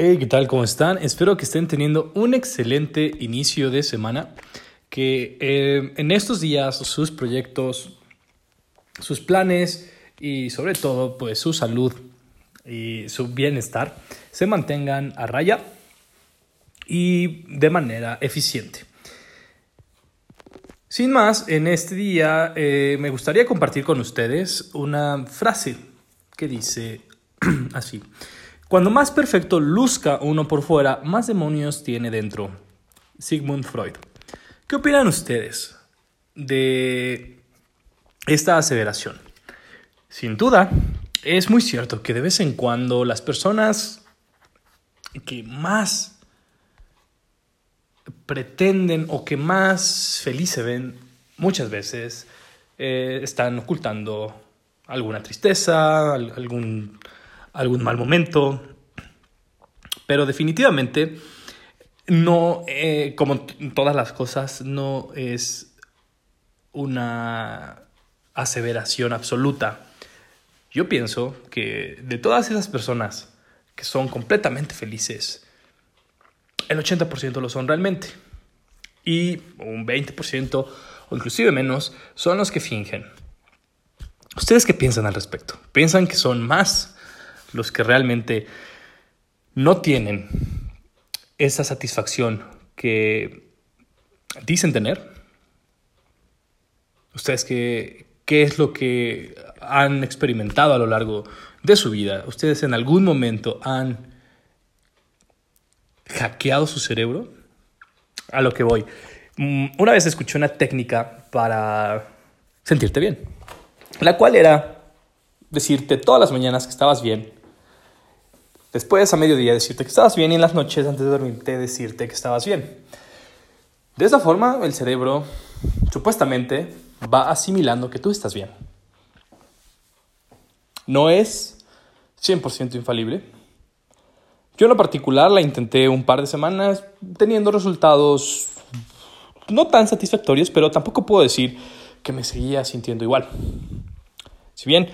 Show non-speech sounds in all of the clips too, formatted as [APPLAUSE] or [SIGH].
Hey, ¿qué tal? ¿Cómo están? Espero que estén teniendo un excelente inicio de semana. Que eh, en estos días sus proyectos, sus planes y sobre todo pues su salud y su bienestar se mantengan a raya y de manera eficiente. Sin más, en este día eh, me gustaría compartir con ustedes una frase que dice [CLEARS THROAT] así. Cuando más perfecto luzca uno por fuera, más demonios tiene dentro. Sigmund Freud. ¿Qué opinan ustedes de esta aseveración? Sin duda, es muy cierto que de vez en cuando las personas que más pretenden o que más feliz se ven, muchas veces eh, están ocultando alguna tristeza, algún algún mal momento, pero definitivamente no, eh, como todas las cosas, no es una aseveración absoluta. Yo pienso que de todas esas personas que son completamente felices, el 80% lo son realmente. Y un 20% o inclusive menos son los que fingen. ¿Ustedes qué piensan al respecto? ¿Piensan que son más los que realmente no tienen esa satisfacción que dicen tener. Ustedes qué, qué es lo que han experimentado a lo largo de su vida. Ustedes en algún momento han hackeado su cerebro. A lo que voy. Mm, una vez escuché una técnica para sentirte bien, la cual era decirte todas las mañanas que estabas bien Después a mediodía decirte que estabas bien y en las noches antes de dormirte decirte que estabas bien. De esa forma el cerebro supuestamente va asimilando que tú estás bien. No es 100% infalible. Yo en lo particular la intenté un par de semanas teniendo resultados no tan satisfactorios, pero tampoco puedo decir que me seguía sintiendo igual. Si bien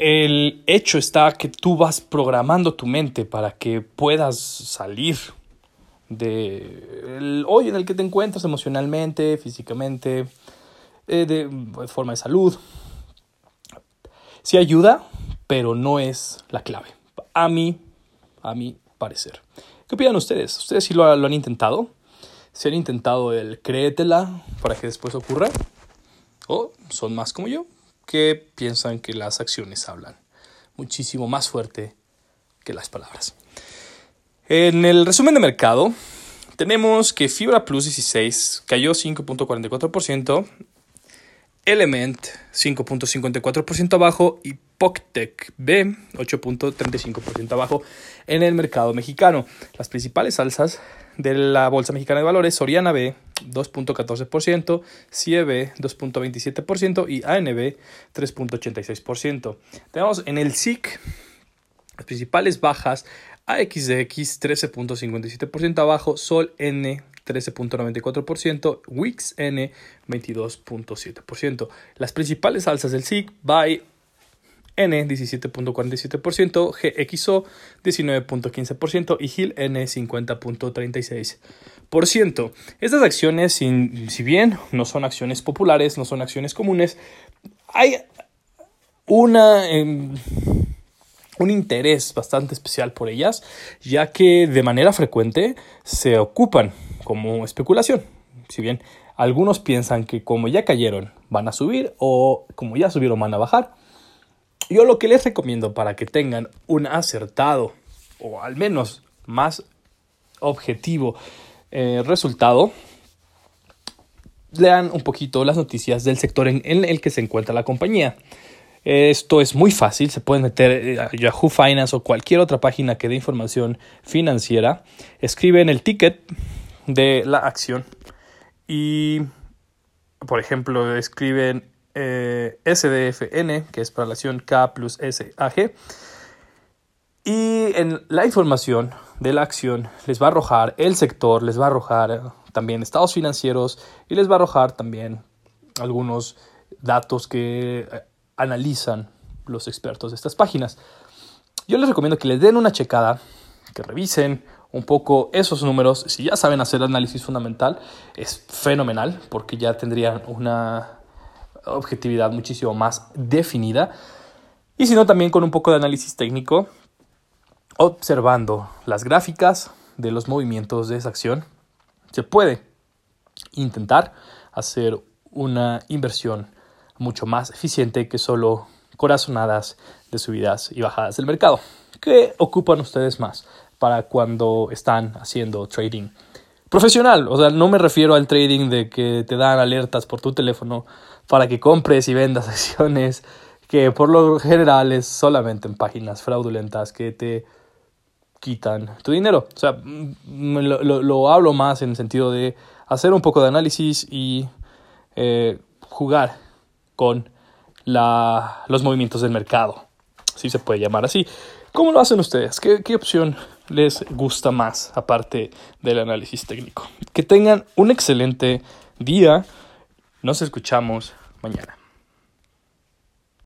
el hecho está que tú vas programando tu mente para que puedas salir del hoy en el que te encuentras emocionalmente, físicamente, eh, de, forma de salud. Sí ayuda, pero no es la clave. A mí, a mi parecer. ¿Qué opinan ustedes? ¿Ustedes sí lo, lo han intentado? ¿Se han intentado el créetela para que después ocurra? ¿O son más como yo? Que piensan que las acciones hablan muchísimo más fuerte que las palabras. En el resumen de mercado, tenemos que Fibra Plus 16 cayó 5.44%, Element 5.54% abajo y POCTEC B 8.35% abajo en el mercado mexicano. Las principales alzas de la Bolsa Mexicana de Valores, Soriana B 2.14%, CIEB 2.27% y ANB 3.86%. Tenemos en el SIC las principales bajas, AXDX 13.57% abajo, Sol N 13.94%, Wix N 22.7%. Las principales alzas del SIC, BY N 17.47%, GXO 19.15% y GIL N 50.36%. Estas acciones, si, bien no son acciones populares, no son acciones comunes, hay una... Em, un interés bastante especial por ellas, ya que de manera frecuente se ocupan como especulación. Si bien algunos piensan que como ya cayeron van a subir o como ya subieron van a bajar, yo lo que les recomiendo para que tengan un acertado o al menos más objetivo eh, resultado, lean un poquito las noticias del sector en, el que se encuentra la compañía. Esto es muy fácil, se pueden meter eh, a Yahoo Finance o cualquier otra página que dé información financiera, escriben el ticket de la acción y, por ejemplo, escriben eh, SDFN, que es para la acción K plus SAG. Y en la información de la acción les va a arrojar el sector, les va a arrojar también estados financieros y les va a arrojar también algunos datos que eh, analizan los expertos de estas páginas. Yo les recomiendo que les den una checada que revisen un poco esos números. Si ya saben hacer análisis fundamental, es fenomenal porque ya tendrían una objetividad muchísimo más definida. Y si no, también con un poco de análisis técnico, observando las gráficas de los movimientos de esa acción, se puede intentar hacer una inversión mucho más eficiente que solo corazonadas de subidas y bajadas del mercado. ¿Qué ocupan ustedes más para cuando están haciendo trading profesional? O sea, no me refiero al trading de que te dan alertas por tu teléfono para que compres y vendas [LAUGHS] acciones, que por lo general es solamente en páginas fraudulentas que te quitan tu dinero. O sea, mm, lo, lo hablo más en el sentido de hacer un poco de análisis y eh, jugar con la, los movimientos del mercado, si se puede llamar así. ¿Cómo lo hacen ustedes? ¿Qué, ¿Qué opción les gusta más aparte del análisis técnico? Que tengan un excelente día. Nos escuchamos mañana.